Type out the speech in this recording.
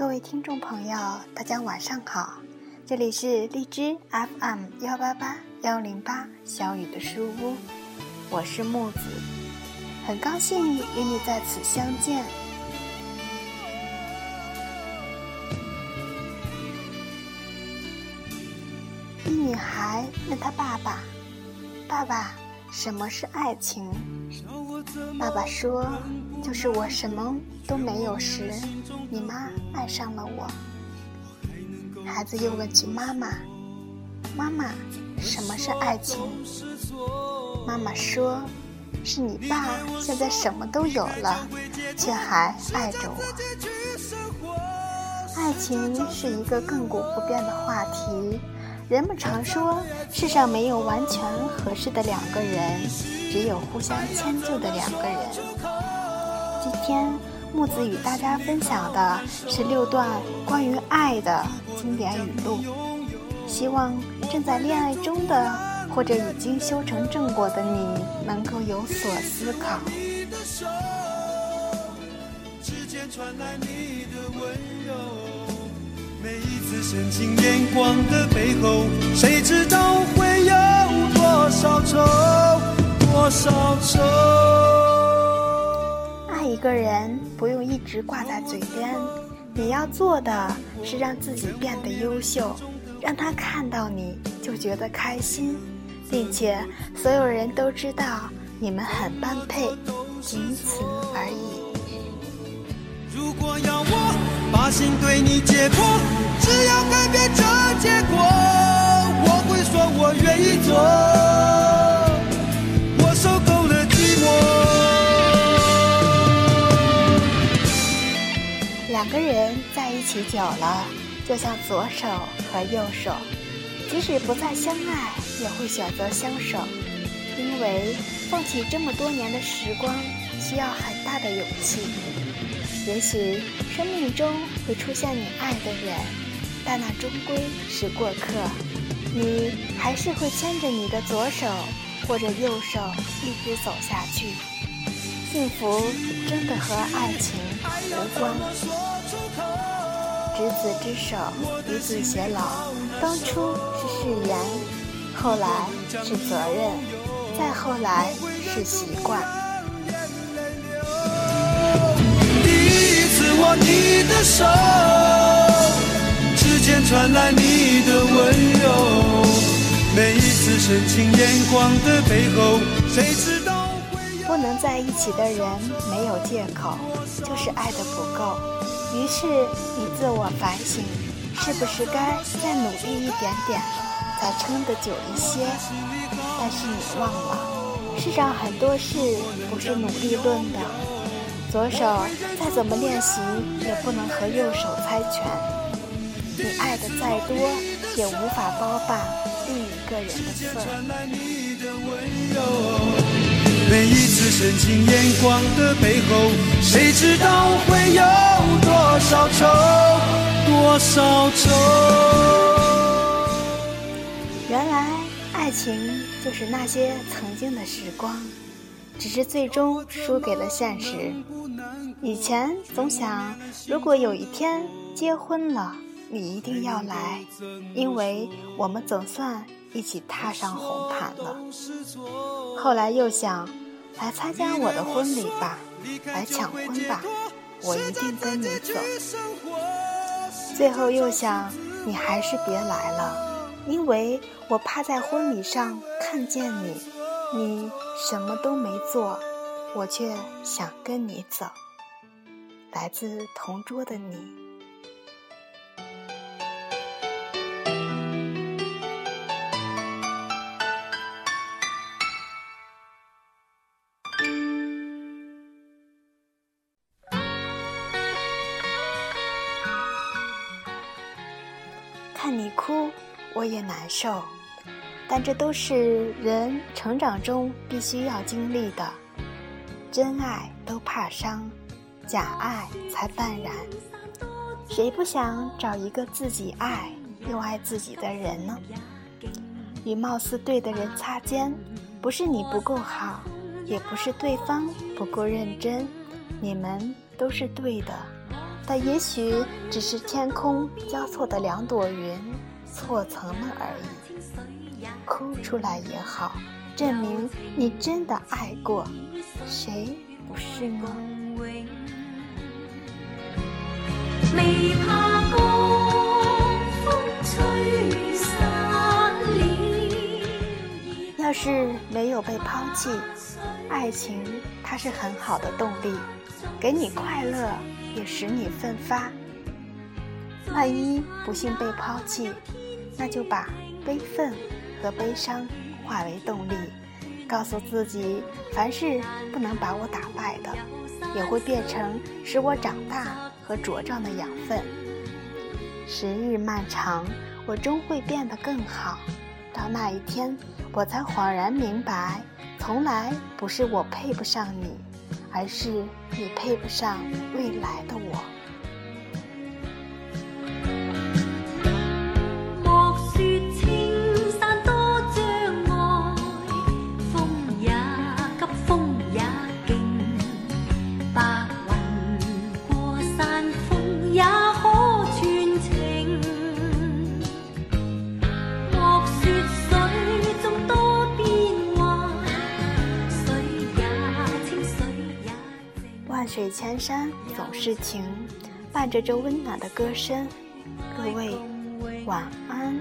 各位听众朋友，大家晚上好，这里是荔枝 FM 幺八八幺零八小雨的书屋，我是木子，很高兴与你在此相见。一女孩问她爸爸：“爸爸，什么是爱情？”爸爸说：“就是我什么都没有时，你妈爱上了我。”孩子又问起妈妈：“妈妈，什么是爱情？”妈妈说：“是你爸现在什么都有了，却还爱着我。”爱情是一个亘古不变的话题。人们常说，世上没有完全合适的两个人，只有互相迁就的两个人。今天，木子与大家分享的是六段关于爱的经典语录，希望正在恋爱中的或者已经修成正果的你能够有所思考。之间传来你的温深情眼光的背后，谁知道会有多少愁，多少愁。爱一个人不用一直挂在嘴边，你要做的是让自己变得优秀，让他看到你就觉得开心，并且所有人都知道你们很般配，仅此而已。如果要我。把心对你解剖，只要改变这结果，我会说我愿意做。我受够了寂寞。两个人在一起久了，就像左手和右手，即使不再相爱，也会选择相守，因为放弃这么多年的时光，需要很大的勇气。也许生命中会出现你爱的人，但那终归是过客。你还是会牵着你的左手或者右手一直走下去。幸福真的和爱情无关。执子之手，与子偕老。当初是誓言，后来是责任，再后来是习惯。第一次握你的手，传来你的温柔。每一次深情眼光的背后，谁知道不能在一起的人没有借口，就是爱的不够。于是你自我反省，是不是该再努力一点点，再撑得久一些？但是你忘了，世上很多事不是努力论的。左手再怎么练习，也不能和右手猜拳。你爱的再多，也无法包办另一个人的份每一次深情眼光的背后，谁知道会有多少愁，多少愁？原来，爱情就是那些曾经的时光。只是最终输给了现实。以前总想，如果有一天结婚了，你一定要来，因为我们总算一起踏上红毯了。后来又想，来参加我的婚礼吧，来抢婚吧，我一定跟你走。最后又想，你还是别来了，因为我怕在婚礼上看见你。你什么都没做，我却想跟你走。来自同桌的你，你哭，我也难受。但这都是人成长中必须要经历的。真爱都怕伤，假爱才淡然。谁不想找一个自己爱又爱自己的人呢？与貌似对的人擦肩，不是你不够好，也不是对方不够认真，你们都是对的，但也许只是天空交错的两朵云错层了而已。哭出来也好，证明你真的爱过，谁不是呢？未怕风吹散要是没有被抛弃，爱情它是很好的动力，给你快乐，也使你奋发。万一不幸被抛弃，那就把悲愤和悲伤化为动力，告诉自己，凡是不能把我打败的，也会变成使我长大。和茁壮的养分。时日漫长，我终会变得更好。到那一天，我才恍然明白，从来不是我配不上你，而是你配不上未来的我。水千山总是情，伴着这温暖的歌声，各位晚安。